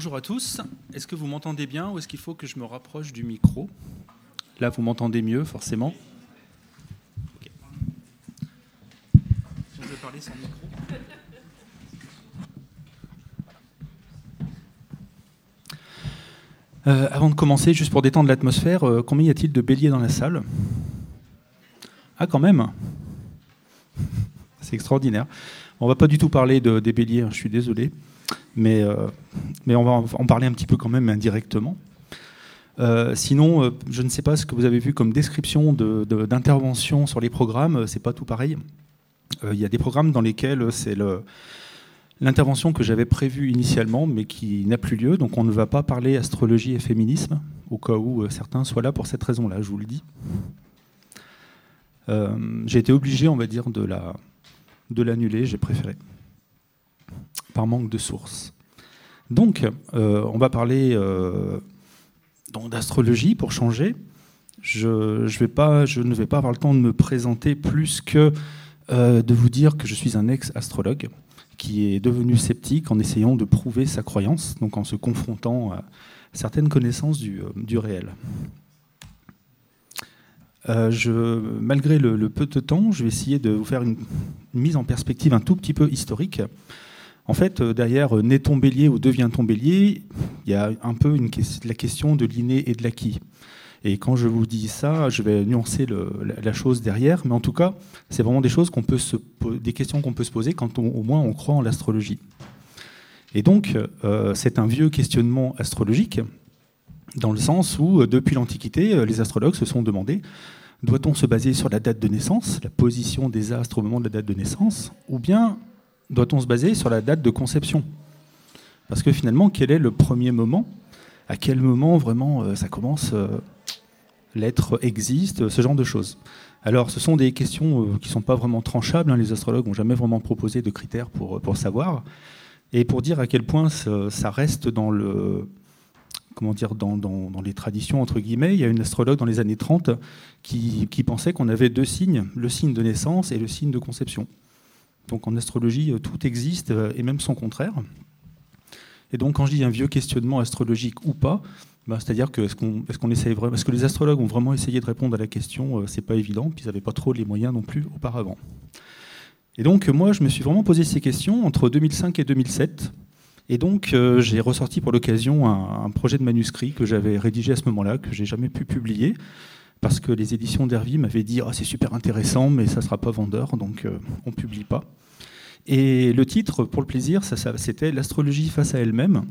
Bonjour à tous. Est-ce que vous m'entendez bien ou est-ce qu'il faut que je me rapproche du micro? Là, vous m'entendez mieux, forcément. Euh, avant de commencer, juste pour détendre l'atmosphère, euh, combien y a-t-il de béliers dans la salle? Ah, quand même C'est extraordinaire. On va pas du tout parler de, des béliers, hein, je suis désolé, mais, euh, mais on va en parler un petit peu quand même indirectement. sinon, je ne sais pas ce que vous avez vu comme description d'intervention sur les programmes, c'est pas tout pareil. Il y a des programmes dans lesquels c'est l'intervention que j'avais prévue initialement, mais qui n'a plus lieu. Donc on ne va pas parler astrologie et féminisme, au cas où euh, certains soient là pour cette raison-là, je vous le dis. Euh, j'ai été obligé, on va dire, de, la, de l'annuler, j'ai préféré, par manque de sources. Donc, euh, on va parler d'astrologie pour changer. Je, ne vais pas avoir le temps de me présenter plus que de vous dire que je suis un ex-astrologue qui est devenu sceptique en essayant de prouver sa croyance, donc en se confrontant à certaines connaissances du, euh, réel. Euh, malgré le, peu de temps, je vais essayer de vous faire une, mise en perspective un tout petit peu historique. En fait, euh, derrière naît-on bélier ou devient-on bélier, il y a un peu la question de l'inné et de l'acquis. Et quand je vous dis ça, je vais nuancer la, chose derrière, mais en tout cas, c'est vraiment des choses des questions qu'on peut se poser quand au moins on croit en l'astrologie. Et donc, euh, c'est un vieux questionnement astrologique, dans le sens où, euh, depuis l'Antiquité, euh, les astrologues se sont demandé doit-on se baser sur la date de naissance, la position des astres au moment de la date de naissance, ou bien doit-on se baser sur la date de conception? Parce que finalement, quel est le premier moment? À quel moment vraiment ça commence l'être existe, ce genre de choses? Alors, ce sont des questions euh, qui ne sont pas vraiment tranchables. Hein. Les astrologues n'ont jamais vraiment proposé de critères pour, euh, pour savoir. Et pour dire à quel point ça reste dans le, comment dire, dans, les traditions, entre guillemets, il y a une astrologue dans les années 30 qui, qui pensait qu'on avait deux signes, le signe de naissance et le signe de conception. Donc en astrologie, euh, tout existe, et même son contraire. Et donc quand je dis un vieux questionnement astrologique ou pas, bah, c'est-à-dire que est-ce qu'on est vraiment, est-ce que les astrologues ont vraiment essayé de répondre à la question euh, C'est pas évident, puis ils n'avaient pas trop les moyens non plus auparavant. Et donc moi, je me suis vraiment posé ces questions entre 2005 et 2007. Et donc euh, j'ai ressorti pour l'occasion un, projet de manuscrit que j'avais rédigé à ce moment-là, que j'ai jamais pu publier, parce que les éditions d'Hervy m'avaient dit ah, c'est super intéressant, mais ça ne sera pas vendeur, donc euh, on ne publie pas. Et le titre, pour le plaisir, c'était L'astrologie face à elle-même.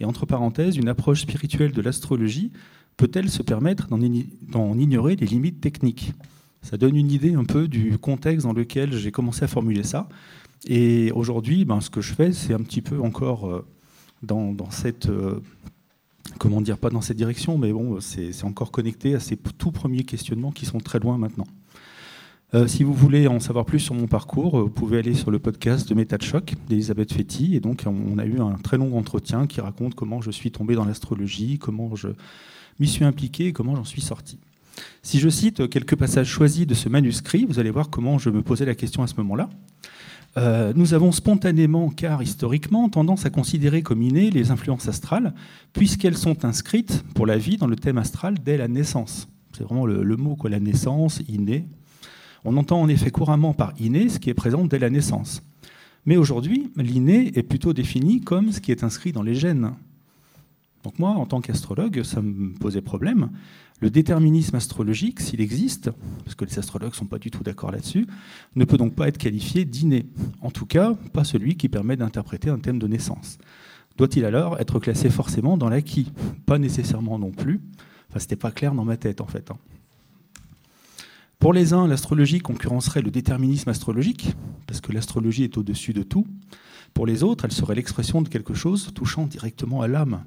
Et entre parenthèses, une approche spirituelle de l'astrologie peut-elle se permettre d'en ignorer les limites techniques? Ça donne une idée un peu du contexte dans lequel j'ai commencé à formuler ça. Et aujourd'hui, ben, ce que je fais, c'est un petit peu encore euh, dans, cette... Euh, comment dire, pas dans cette direction, mais bon, c'est encore connecté à ces tout premiers questionnements qui sont très loin maintenant. Euh, si vous voulez en savoir plus sur mon parcours, vous pouvez aller sur le podcast de Méta de choc d'Elisabeth Fetty. Et donc, on a eu un très long entretien qui raconte comment je suis tombé dans l'astrologie, comment je m'y suis impliqué et comment j'en suis sorti. Si je cite quelques passages choisis de ce manuscrit, vous allez voir comment je me posais la question à ce moment-là. Euh, nous avons spontanément, car historiquement, tendance à considérer comme innées les influences astrales, puisqu'elles sont inscrites pour la vie dans le thème astral dès la naissance. C'est vraiment le, le mot, quoi, la naissance, inné, on entend en effet couramment par inné ce qui est présent dès la naissance. Mais aujourd'hui, l'inné est plutôt défini comme ce qui est inscrit dans les gènes. Donc moi, en tant qu'astrologue, ça me posait problème. Le déterminisme astrologique, s'il existe, parce que les astrologues ne sont pas du tout d'accord là-dessus, ne peut donc pas être qualifié d'inné. En tout cas, pas celui qui permet d'interpréter un thème de naissance. Doit-il alors être classé forcément dans l'acquis? Pas nécessairement non plus. Enfin, c'était pas clair dans ma tête en fait. Hein. Pour les uns, l'astrologie concurrencerait le déterminisme astrologique, parce que l'astrologie est au-dessus de tout. Pour les autres, elle serait l'expression de quelque chose touchant directement à l'âme.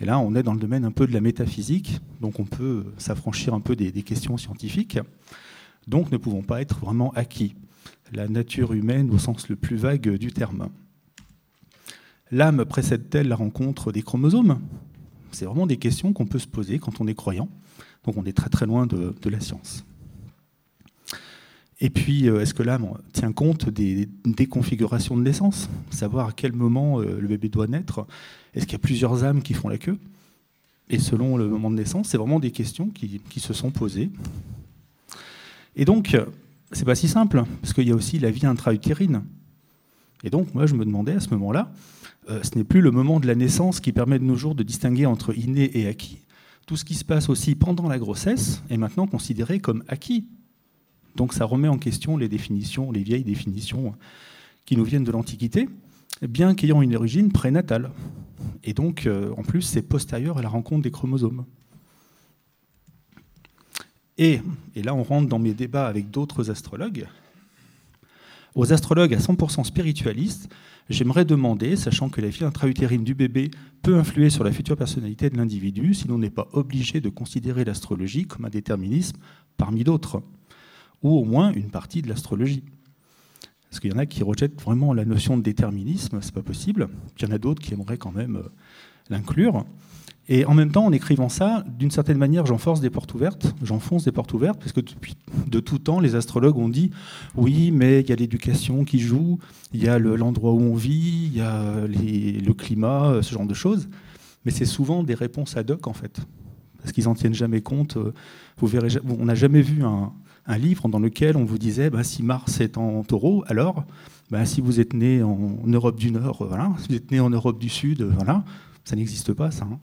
Et là, on est dans le domaine un peu de la métaphysique, donc on peut s'affranchir un peu des, questions scientifiques, donc ne pouvons pas être vraiment acquis. La nature humaine au sens le plus vague du terme. L'âme précède-t-elle la rencontre des chromosomes? C'est vraiment des questions qu'on peut se poser quand on est croyant, donc on est très très loin de la science. Et puis, est-ce que l'âme tient compte des, configurations de naissance? Savoir à quel moment le bébé doit naître Est-ce qu'il y a plusieurs âmes qui font la queue? Et selon le moment de naissance, c'est vraiment des questions qui, qui se sont posées. Et donc, c'est pas si simple, parce qu'il y a aussi la vie intra-utérine. Et donc, moi, je me demandais à ce moment-là, euh, ce n'est plus le moment de la naissance qui permet de nos jours de distinguer entre inné et acquis. Tout ce qui se passe aussi pendant la grossesse est maintenant considéré comme acquis. Donc, ça remet en question les définitions, les vieilles définitions qui nous viennent de l'Antiquité, bien qu'ayant une origine prénatale. Et donc, euh, en plus, c'est postérieur à la rencontre des chromosomes. Et, là, on rentre dans mes débats avec d'autres astrologues. Aux astrologues à 100% spiritualistes, j'aimerais demander, sachant que la vie intra-utérine du bébé peut influer sur la future personnalité de l'individu, si l'on n'est pas obligé de considérer l'astrologie comme un déterminisme parmi d'autres, ou au moins une partie de l'astrologie. Parce qu'il y en a qui rejettent vraiment la notion de déterminisme, c'est pas possible. il y en a d'autres qui aimeraient quand même euh, l'inclure. Et en même temps, en écrivant ça, d'une certaine manière, j'enforce des portes ouvertes, j'enfonce des portes ouvertes, parce que depuis de tout temps, les astrologues ont dit oui, mais il y a l'éducation qui joue, il y a l'endroit où on vit, il y a le climat, ce genre de choses. Mais c'est souvent des réponses ad hoc, en fait, parce qu'ils n'en tiennent jamais compte. Vous verrez, on n'a jamais vu un, livre dans lequel on vous disait bah, si Mars est en taureau, alors bah, si vous êtes né en Europe du Nord, voilà, si vous êtes né en Europe du Sud, voilà, ça n'existe pas, ça. Hein.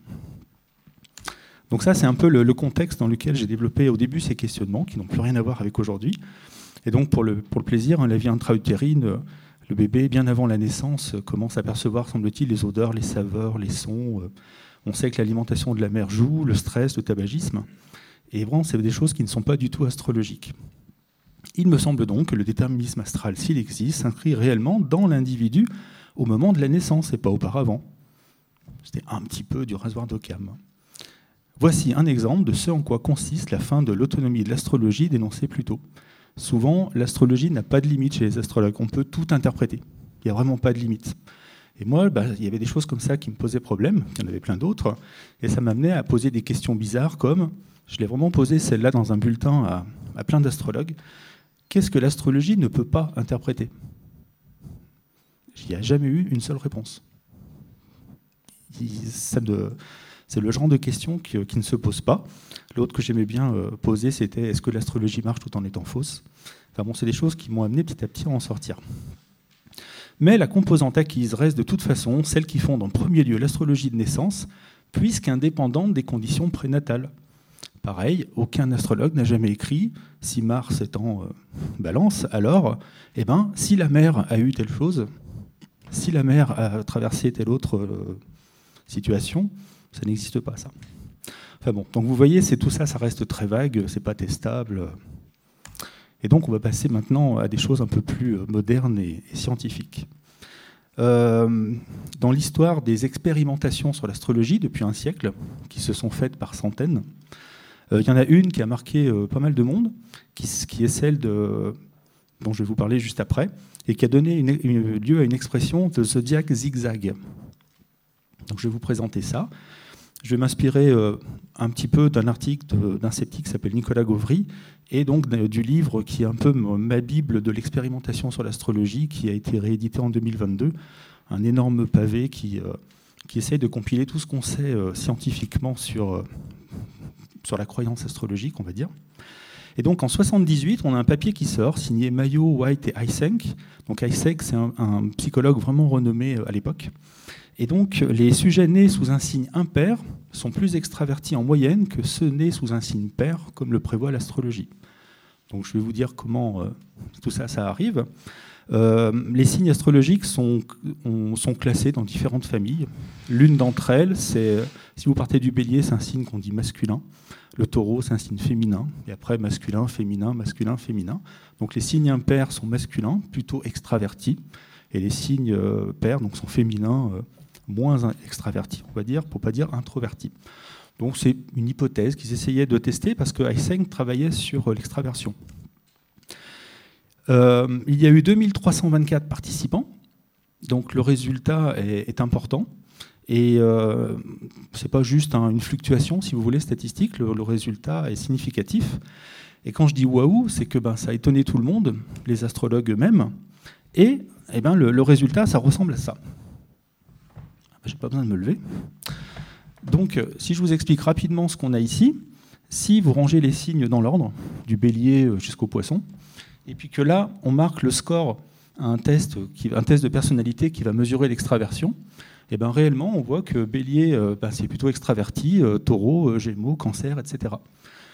Donc ça, c'est un peu le, contexte dans lequel j'ai développé au début ces questionnements qui n'ont plus rien à voir avec aujourd'hui. Et donc pour le, plaisir, hein, la vie intra-utérine, le bébé, bien avant la naissance, commence à percevoir, semble-t-il, les odeurs, les saveurs, les sons. Euh, on sait que l'alimentation de la mère joue, le stress, le tabagisme. Et vraiment, c'est des choses qui ne sont pas du tout astrologiques. Il me semble donc que le déterminisme astral, s'il existe, s'inscrit réellement dans l'individu au moment de la naissance et pas auparavant. C'était un petit peu du rasoir d'Occam. Voici un exemple de ce en quoi consiste la fin de l'autonomie de l'astrologie dénoncée plus tôt. Souvent, l'astrologie n'a pas de limite chez les astrologues. On peut tout interpréter. Il n'y a vraiment pas de limite. Et moi, bah, il y avait des choses comme ça qui me posaient problème. Il y en avait plein d'autres. Et ça m'amenait à poser des questions bizarres comme, je l'ai vraiment posé celle-là dans un bulletin à, plein d'astrologues, qu'est-ce que l'astrologie ne peut pas interpréter? Il n'y a jamais eu une seule réponse. C'est le genre de questions qui, ne se posent pas. L'autre que j'aimais bien euh, poser, c'était est-ce que l'astrologie marche tout en étant fausse? Enfin bon, c'est des choses qui m'ont amené petit à petit à en sortir. Mais la composante acquise reste de toute façon celle qui fonde en premier lieu l'astrologie de naissance, puisqu'indépendante des conditions prénatales. Pareil, aucun astrologue n'a jamais écrit si Mars est en euh, balance, alors, eh ben, si la mer a eu telle chose, si la mer a traversé telle autre euh, situation, ça n'existe pas, ça. Enfin bon, donc vous voyez, c'est tout ça, ça reste très vague, c'est pas testable. Et donc on va passer maintenant à des choses un peu plus modernes et, scientifiques. Euh, dans l'histoire des expérimentations sur l'astrologie depuis un siècle, qui se sont faites par centaines, euh, il y en a une qui a marqué euh, pas mal de monde, qui, est celle dont je vais vous parler juste après, et qui a donné lieu à une expression de zodiac zigzag. Donc je vais vous présenter ça. Je vais m'inspirer euh, un petit peu d'un article d'un sceptique qui s'appelle Nicolas Gauvry, et donc du livre qui est un peu ma bible de l'expérimentation sur l'astrologie, qui a été réédité en 2022, un énorme pavé qui, euh, qui essaye de compiler tout ce qu'on sait euh, scientifiquement sur, sur la croyance astrologique, on va dire. Et donc en 78, on a un papier qui sort, signé Mayo, White et Eysenck. Donc Eysenck, c'est un, psychologue vraiment renommé à l'époque. Et donc, les sujets nés sous un signe impair sont plus extravertis en moyenne que ceux nés sous un signe pair, comme le prévoit l'astrologie. Donc, je vais vous dire comment euh, tout ça, ça arrive. Euh, les signes astrologiques sont, classés dans différentes familles. L'une d'entre elles, c'est si vous partez du bélier, c'est un signe qu'on dit masculin. Le taureau, c'est un signe féminin. Et après, masculin, féminin, masculin, féminin. Donc les signes impairs sont masculins, plutôt extravertis. Et les signes euh, pairs donc, sont féminins, moins extraverti, on va dire, pour pas dire introverti. Donc c'est une hypothèse qu'ils essayaient de tester parce que Eysenck travaillait sur l'extraversion. Euh, il y a eu 2324 participants, donc le résultat est, important. Et euh, ce n'est pas juste une fluctuation, si vous voulez, statistique, le, résultat est significatif. Et quand je dis waouh, c'est que ben, ça a étonné tout le monde, les astrologues eux-mêmes, et eh ben, le, résultat, ça ressemble à ça. Je n'ai pas besoin de me lever. Donc, euh, si je vous explique rapidement ce qu'on a ici, si vous rangez les signes dans l'ordre, du bélier euh, jusqu'au poisson, et puis que là, on marque le score à un test, un test de personnalité qui va mesurer l'extraversion, et eh ben réellement, on voit que bélier, euh, ben, c'est plutôt extraverti, taureau, gémeaux, cancer, etc.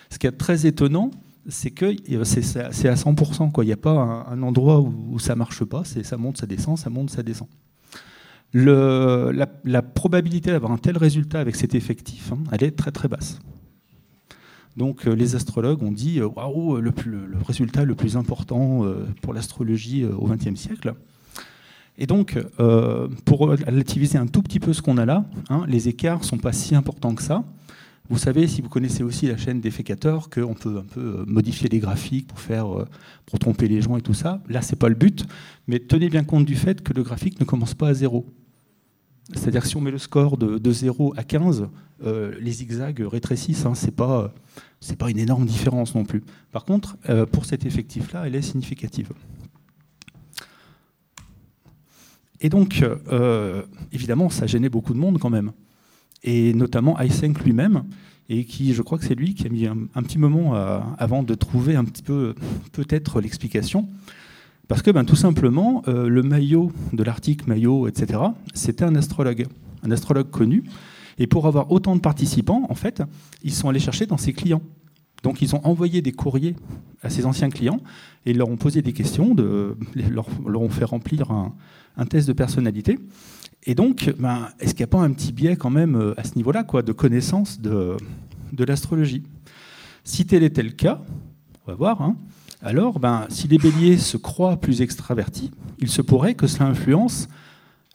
Ce qui est très étonnant, c'est que c'est à 100%. Quoi. Il n'y a pas un, endroit où, ça marche pas, ça monte, ça descend, ça monte, ça descend. La, probabilité d'avoir un tel résultat avec cet effectif, hein, elle est très très basse. Donc euh, les astrologues ont dit euh, waouh, le, résultat le plus important euh, pour l'astrologie au XXe siècle. Et donc, pour relativiser un tout petit peu ce qu'on a là, hein, les écarts ne sont pas si importants que ça. Vous savez, si vous connaissez aussi la chaîne d'Effecateurs, qu'on peut un peu modifier les graphiques pour, faire, pour tromper les gens et tout ça. Là, ce n'est pas le but, mais tenez bien compte du fait que le graphique ne commence pas à zéro. C'est-à-dire que si on met le score de, 0 à 15, euh, les zigzags rétrécissent. Hein, Ce n'est pas, une énorme différence non plus. Par contre, euh, pour cet effectif-là, elle est significative. Et donc, euh, évidemment, ça gênait beaucoup de monde quand même. Et notamment Eysenck lui-même, et qui, je crois que c'est lui qui a mis un, petit moment avant de trouver un petit peu, peut-être, l'explication. Parce que ben, tout simplement, euh, le maillot de l'article maillot, etc., c'était un astrologue, un astrologue connu. Et pour avoir autant de participants, en fait, ils sont allés chercher dans ses clients. Donc ils ont envoyé des courriers à ses anciens clients et leur ont posé des questions, leur, ont fait remplir un, test de personnalité. Et donc, ben, est-ce qu'il n'y a pas un petit biais quand même euh, à ce niveau-là, de connaissance de, l'astrologie? Si tel était le cas, on va voir, hein, alors, ben, si les béliers se croient plus extravertis, il se pourrait que cela influence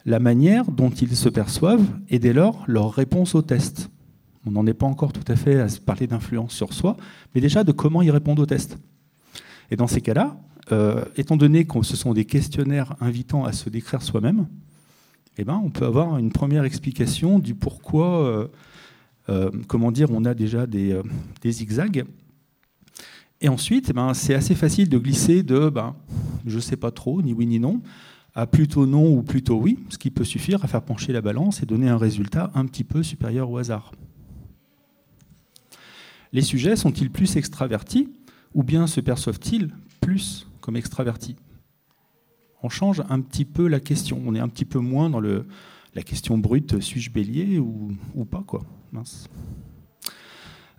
la manière dont ils se perçoivent et dès lors leur réponse au test. On n'en est pas encore tout à fait à parler d'influence sur soi, mais déjà de comment ils répondent au test. Et dans ces cas-là, euh, étant donné que ce sont des questionnaires invitant à se décrire soi-même, eh ben, on peut avoir une première explication du pourquoi, euh, euh, comment dire, on a déjà des, zigzags et ensuite, eh ben, c'est assez facile de glisser de ben, je ne sais pas trop, ni oui ni non, à plutôt non ou plutôt oui, ce qui peut suffire à faire pencher la balance et donner un résultat un petit peu supérieur au hasard. Les sujets sont-ils plus extravertis ou bien se perçoivent-ils plus comme extravertis? On change un petit peu la question, on est un petit peu moins dans la question brute, suis-je bélier ou, ou pas quoi. Mince.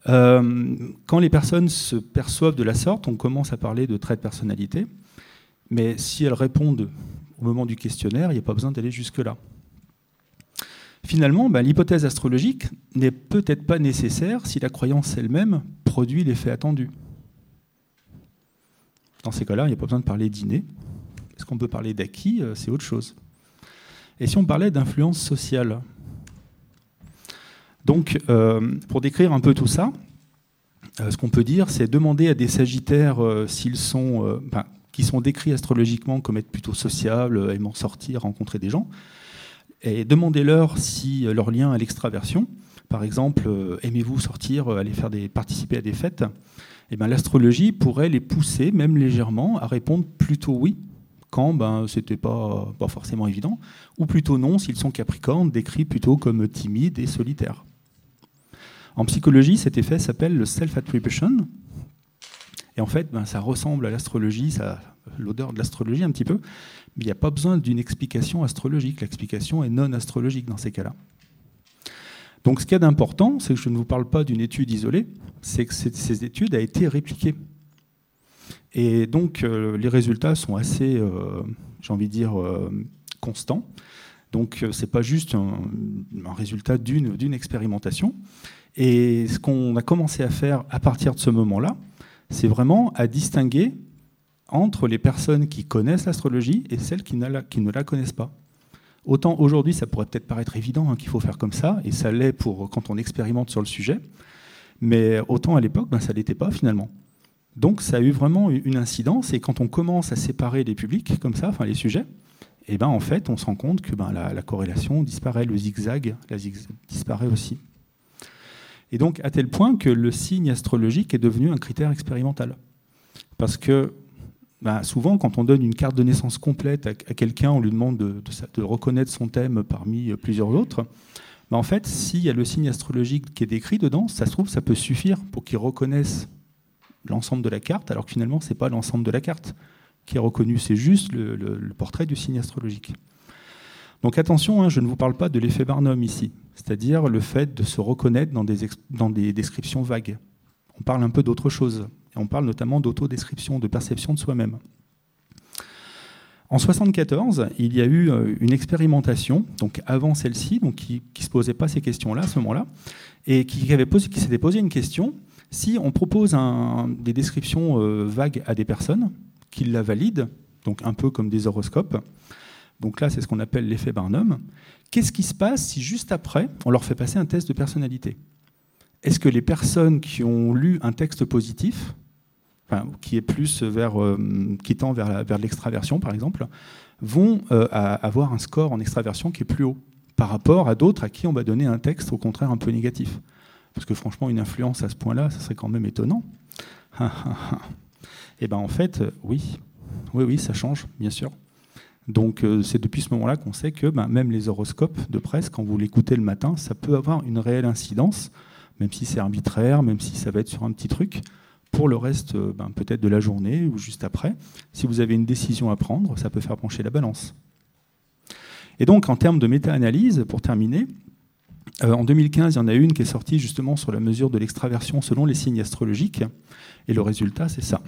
Euh, quand les personnes se perçoivent de la sorte, on commence à parler de traits de personnalité, mais si elles répondent au moment du questionnaire, il n'y a pas besoin d'aller jusque-là. Finalement, ben, l'hypothèse astrologique n'est peut-être pas nécessaire si la croyance elle-même produit l'effet attendu. Dans ces cas-là, il n'y a pas besoin de parler d'inné. Est-ce qu'on peut parler d'acquis euh, C'est autre chose. Et si on parlait d'influence sociale donc, euh, pour décrire un peu tout ça, euh, ce qu'on peut dire, c'est demander à des Sagittaires s'ils sont, qui sont décrits astrologiquement comme être plutôt sociables, aimant sortir, rencontrer des gens, et demandez-leur si leur lien à l'extraversion, par exemple, aimez-vous sortir, aller faire des, participer à des fêtes, eh ben, l'astrologie pourrait les pousser, même légèrement, à répondre plutôt oui, quand ben, ce n'était pas, pas forcément évident, ou plutôt non s'ils sont capricornes, décrits plutôt comme timides et solitaires. En psychologie, cet effet s'appelle le self-attribution. Et en fait, ben, ça ressemble à l'astrologie, l'odeur de l'astrologie un petit peu, mais il n'y a pas besoin d'une explication astrologique. L'explication est non astrologique dans ces cas-là. Donc ce qu'il y a d'important, c'est que je ne vous parle pas d'une étude isolée, c'est que ces études a été répliquées. Et donc euh, les résultats sont assez, euh, j'ai envie de dire, euh, constants. Donc ce n'est pas juste un, un résultat d'une expérimentation. Et ce qu'on a commencé à faire à partir de ce moment-là, c'est vraiment à distinguer entre les personnes qui connaissent l'astrologie et celles qui ne, la, connaissent pas. Autant aujourd'hui, ça pourrait peut-être paraître évident hein, qu'il faut faire comme ça, et ça l'est pour quand on expérimente sur le sujet, mais autant à l'époque, ben, ça ne l'était pas finalement. Donc ça a eu vraiment une incidence, et quand on commence à séparer les publics comme ça, enfin les sujets, et ben en fait, on se rend compte que ben, la, corrélation disparaît, le zigzag, la disparaît aussi. Et donc, à tel point que le signe astrologique est devenu un critère expérimental. Parce que ben, souvent, quand on donne une carte de naissance complète à, quelqu'un, on lui demande de, reconnaître son thème parmi plusieurs autres. Ben, en fait, s'il y a le signe astrologique qui est décrit dedans, ça se trouve, ça peut suffire pour qu'il reconnaisse l'ensemble de la carte, alors que finalement, ce n'est pas l'ensemble de la carte qui est reconnu, c'est juste le, portrait du signe astrologique. Donc attention, hein, je ne vous parle pas de l'effet Barnum ici, c'est-à-dire le fait de se reconnaître dans des, descriptions vagues. On parle un peu d'autre chose, et on parle notamment d'autodescription, de perception de soi-même. En 1974, il y a eu euh, une expérimentation, donc avant celle-ci, qui ne se posait pas ces questions-là à ce moment-là, et qui, s'était posé une question si on propose des descriptions euh, vagues à des personnes, qu'ils la valident, donc un peu comme des horoscopes. Donc là, c'est ce qu'on appelle l'effet Barnum. Qu'est-ce qui se passe si juste après, on leur fait passer un test de personnalité? Est-ce que les personnes qui ont lu un texte positif, qui est plus vers, euh, qui tend vers, vers l'extraversion par exemple, vont euh, avoir un score en extraversion qui est plus haut par rapport à d'autres à qui on va donner un texte au contraire un peu négatif? Parce que franchement, une influence à ce point-là, ça serait quand même étonnant. Eh ben en fait, euh, oui, oui, oui, ça change, bien sûr. Donc euh, c'est depuis ce moment-là qu'on sait que ben, même les horoscopes de presse, quand vous l'écoutez le matin, ça peut avoir une réelle incidence, même si c'est arbitraire, même si ça va être sur un petit truc, pour le reste euh, ben, peut-être de la journée ou juste après. Si vous avez une décision à prendre, ça peut faire pencher la balance. Et donc en termes de méta-analyse, pour terminer, en 2015, il y en a une qui est sortie justement sur la mesure de l'extraversion selon les signes astrologiques, et le résultat, c'est ça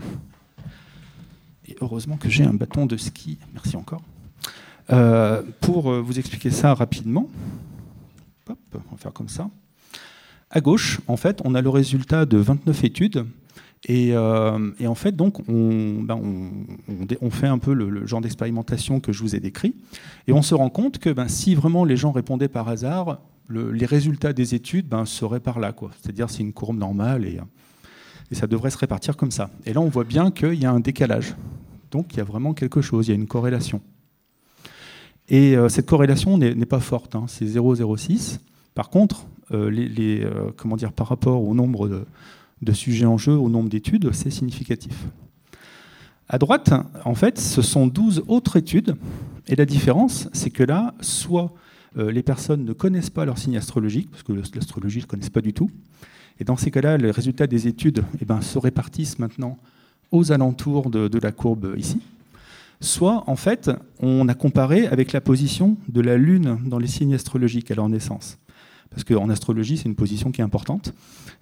heureusement que j'ai un bâton de ski. Merci encore. Euh, pour euh, vous expliquer ça rapidement, on va faire comme ça. À gauche, en fait, on a le résultat de 29 études. Et, euh, en fait, donc, ben, on, fait un peu le, genre d'expérimentation que je vous ai décrit. Et on se rend compte que ben, si vraiment les gens répondaient par hasard, les résultats des études ben, seraient par là. C'est-à-dire c'est une courbe normale et, et ça devrait se répartir comme ça. Et là, on voit bien qu'il y a un décalage. Donc il y a vraiment quelque chose, il y a une corrélation. Et euh, cette corrélation n'est pas forte, hein, c'est 0,06. Par contre, euh, euh, comment dire, par rapport au nombre de, sujets en jeu, au nombre d'études, c'est significatif. À droite, en fait, ce sont 12 autres études. Et la différence, c'est que là, soit les personnes ne connaissent pas leur signe astrologique, parce que l'astrologie ne connaissent pas du tout. Et dans ces cas-là, les résultats des études eh ben, se répartissent maintenant aux alentours de, la courbe ici, soit en fait on a comparé avec la position de la Lune dans les signes astrologiques à leur naissance. Parce qu'en astrologie, c'est une position qui est importante.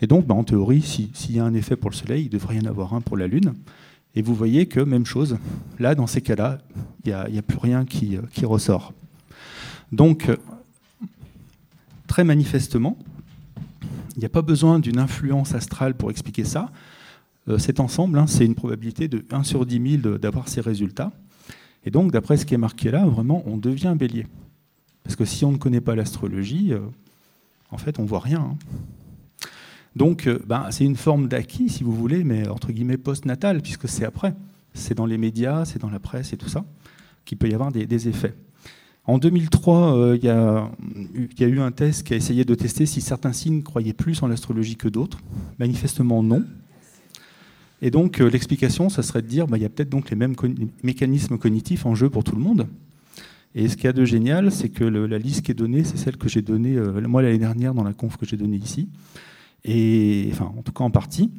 Et donc, bah, en théorie, s'il y a un effet pour le Soleil, il devrait y en avoir un pour la Lune. Et vous voyez que, même chose, là, dans ces cas-là, il n'y a, plus rien qui, qui ressort. Donc, très manifestement, il n'y a pas besoin d'une influence astrale pour expliquer ça. Euh, cet ensemble, hein, c'est une probabilité de 1 sur 10 000 d'avoir ces résultats. Et donc, d'après ce qui est marqué là, vraiment, on devient bélier. Parce que si on ne connaît pas l'astrologie, euh, en fait, on ne voit rien. Hein. Donc, euh, ben, c'est une forme d'acquis, si vous voulez, mais entre guillemets post-natal, puisque c'est après. C'est dans les médias, c'est dans la presse et tout ça, qu'il peut y avoir des, effets. En 2003, il y, a eu un test qui a essayé de tester si certains signes croyaient plus en l'astrologie que d'autres. Manifestement, non. Et donc euh, l'explication, ça serait de dire, bah, il y a peut-être donc les mêmes mécanismes cognitifs en jeu pour tout le monde. Et ce qu'il y a de génial, c'est que la liste qui est donnée, c'est celle que j'ai donnée euh, moi l'année dernière dans la conf que j'ai donnée ici, enfin en tout cas en partie.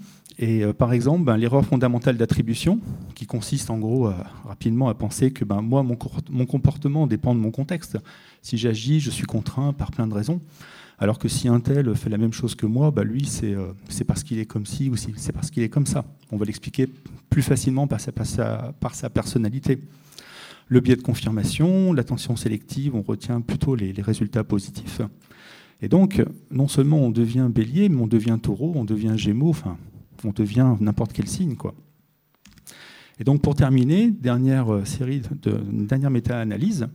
Et euh, par exemple, ben, l'erreur fondamentale d'attribution, qui consiste en gros rapidement à penser que ben, moi mon, comportement dépend de mon contexte. Si j'agis, je suis contraint par plein de raisons. Alors que si un tel fait la même chose que moi, bah lui, euh, c'est parce qu'il est comme ci ou c'est parce qu'il est comme ça. On va l'expliquer plus facilement par, sa, personnalité. Le biais de confirmation, l'attention sélective, on retient plutôt les, résultats positifs. Et donc, non seulement on devient bélier, mais on devient taureau, on devient gémeaux, enfin, on devient n'importe quel signe. Quoi. Et donc, pour terminer, dernière euh, série de, dernière méta-analyse,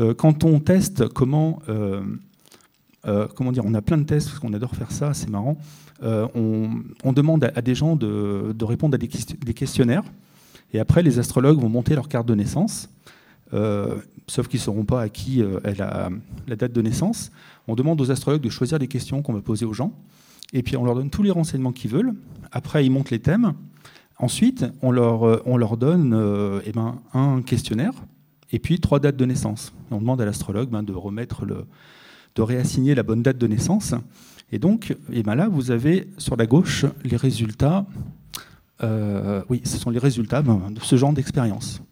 euh, quand on teste comment euh, comment dire, on a plein de tests parce qu'on adore faire ça, c'est marrant. On, demande à, des gens de, répondre à des, questionnaires et après les astrologues vont monter leur carte de naissance sauf qu'ils ne sauront pas à qui est la, la date de naissance. On demande aux astrologues de choisir les questions qu'on va poser aux gens. Et puis on leur donne tous les renseignements qu'ils veulent. Après, ils montent les thèmes. Ensuite, on leur, leur donne eh ben, un questionnaire et puis trois dates de naissance. on demande à l'astrologue ben, de remettre le, de réassigner la bonne date de naissance. Et donc, et ben là, vous avez sur la gauche les résultats. Euh, oui, ce sont les résultats ben, de ce genre d'expérience.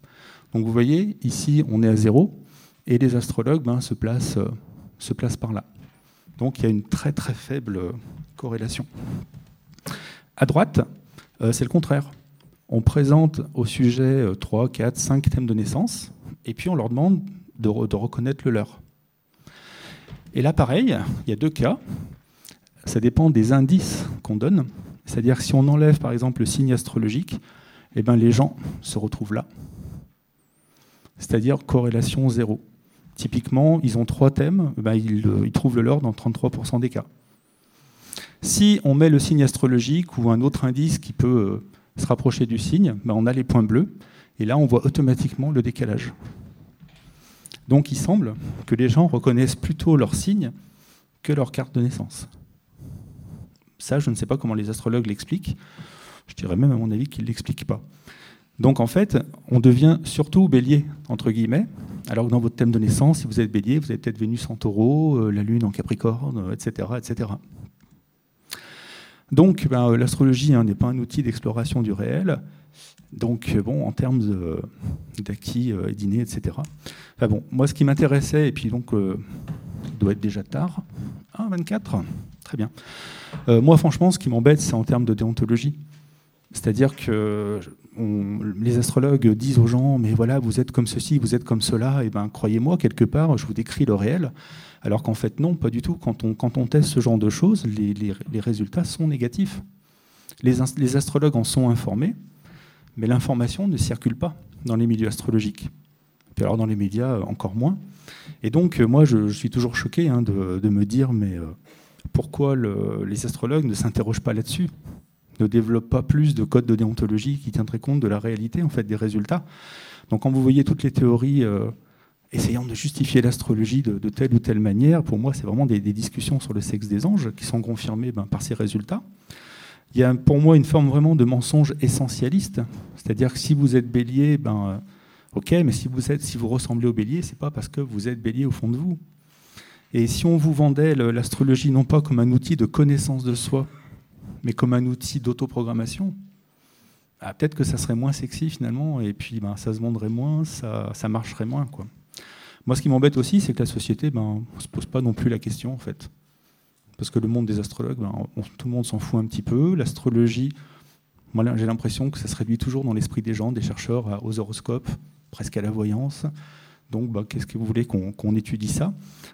Donc vous voyez, ici, on est à zéro, et les astrologues ben, se, placent, euh, se placent par là. Donc il y a une très très faible corrélation. À droite, euh, c'est le contraire. On présente au sujet 3, 4, 5 thèmes de naissance, et puis on leur demande de, reconnaître le leur. Et là, pareil, il y a deux cas. Ça dépend des indices qu'on donne. C'est-à-dire que si on enlève par exemple le signe astrologique, eh ben, les gens se retrouvent là. C'est-à-dire corrélation zéro. Typiquement, ils ont trois thèmes, eh ben, ils, trouvent le leur dans 33% des cas. Si on met le signe astrologique ou un autre indice qui peut euh, se rapprocher du signe, ben, on a les points bleus. Et là, on voit automatiquement le décalage. Donc il semble que les gens reconnaissent plutôt leur signe que leur carte de naissance. Ça, je ne sais pas comment les astrologues l'expliquent. Je dirais même à mon avis qu'ils ne l'expliquent pas. Donc en fait, on devient surtout bélier, entre guillemets, alors que dans votre thème de naissance, si vous êtes bélier, vous avez peut-être Vénus en taureau, euh, la Lune en Capricorne, etc. Euh, etc. Donc ben, euh, l'astrologie hein, n'est pas un outil d'exploration du réel, donc, bon, en termes d'acquis et dîner, etc. Bon, moi, ce qui m'intéressait, et puis donc, il doit être déjà tard. Ah, 24 Très bien. moi, franchement, ce qui m'embête, c'est en termes de déontologie. C'est-à-dire que les astrologues disent aux gens, mais voilà, vous êtes comme ceci, vous êtes comme cela, et ben croyez-moi, quelque part, je vous décris le réel. Alors qu'en fait, non, pas du tout. Quand on, teste ce genre de choses, les, résultats sont négatifs. Les, astrologues en sont informés, mais l'information ne circule pas dans les milieux astrologiques. Et alors dans les médias, encore moins. Et donc, moi, je, suis toujours choqué hein, de, me dire, mais euh, pourquoi les astrologues ne s'interrogent pas là-dessus? Ne développent pas plus de codes de déontologie qui tiendraient compte de la réalité, en fait, des résultats Donc, quand vous voyez toutes les théories euh, essayant de justifier l'astrologie de, telle ou telle manière, pour moi, c'est vraiment des, discussions sur le sexe des anges qui sont confirmées ben, par ces résultats. Il y a pour moi une forme vraiment de mensonge essentialiste. C'est-à-dire que si vous êtes bélier, ben, euh, ok, mais si vous, êtes, si vous ressemblez au bélier, c'est pas parce que vous êtes bélier au fond de vous. Et si on vous vendait l'astrologie non pas comme un outil de connaissance de soi, mais comme un outil d'autoprogrammation, bah, peut-être que ça serait moins sexy finalement, et puis ben, ça se vendrait moins, ça, ça marcherait moins. Quoi. Moi, ce qui m'embête aussi, c'est que la société ben, ne se pose pas non plus la question, en fait parce que le monde des astrologues, tout le monde s'en fout un petit peu. L'astrologie, moi j'ai l'impression que ça se réduit toujours dans l'esprit des gens, des chercheurs, aux horoscopes, presque à la voyance. Donc, qu'est-ce que vous voulez qu'on étudie ça?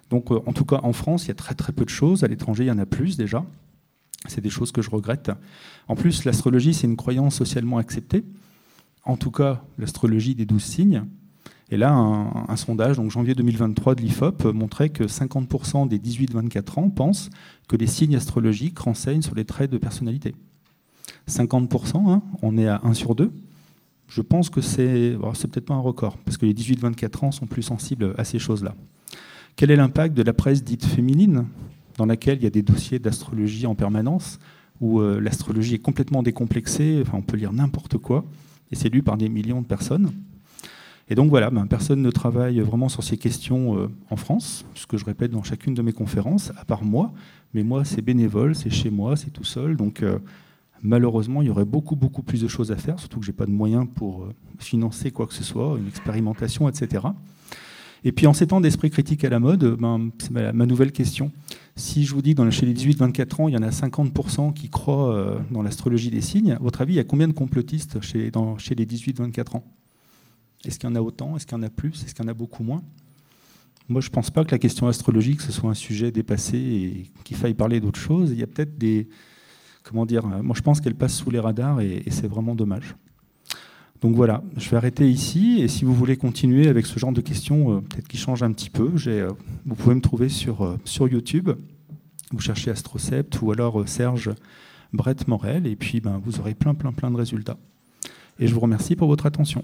Donc, euh, en tout cas, en France, il y a très très peu de choses. À l'étranger, il y en a plus déjà. C'est des choses que je regrette. En plus, l'astrologie, c'est une croyance socialement acceptée. En tout cas, l'astrologie des douze signes. Et là, un, sondage, donc janvier 2023 de l'IFOP, montrait que 50% des 18-24 ans pensent que les signes astrologiques renseignent sur les traits de personnalité. 50%, hein, on est à 1 sur 2. Je pense que c'est c'est peut-être pas un record, parce que les 18-24 ans sont plus sensibles à ces choses-là. Quel est l'impact de la presse dite féminine, dans laquelle il y a des dossiers d'astrologie en permanence, où euh, l'astrologie est complètement décomplexée, enfin, on peut lire n'importe quoi, et c'est lu par des millions de personnes et donc voilà, ben, personne ne travaille vraiment sur ces questions euh, en France, ce que je répète dans chacune de mes conférences, à part moi. Mais moi, c'est bénévole, c'est chez moi, c'est tout seul. Donc euh, malheureusement, il y aurait beaucoup, beaucoup plus de choses à faire, surtout que je n'ai pas de moyens pour financer quoi que ce soit, une expérimentation, etc. Et puis en ces temps d'esprit critique à la mode, ben, c'est ma, nouvelle question. Si je vous dis dans, chez les 18-24 ans, il y en a 50% qui croient dans l'astrologie des signes, à votre avis, il y a combien de complotistes chez, les 18-24 ans? Est-ce qu'il y en a autant? Est-ce qu'il y en a plus? Est-ce qu'il y en a beaucoup moins? Moi, je ne pense pas que la question astrologique, ce soit un sujet dépassé et qu'il faille parler d'autre chose. Il y a peut-être des... Comment dire Moi, je pense qu'elle passe sous les radars et, c'est vraiment dommage. Donc voilà, je vais arrêter ici. Et si vous voulez continuer avec ce genre de questions, euh, peut-être qui changent un petit peu, euh, vous pouvez me trouver sur, euh, sur YouTube. Vous cherchez Astrocept ou alors Serge Brett Morel. Et puis, ben, vous aurez plein, plein, plein de résultats. Et je vous remercie pour votre attention.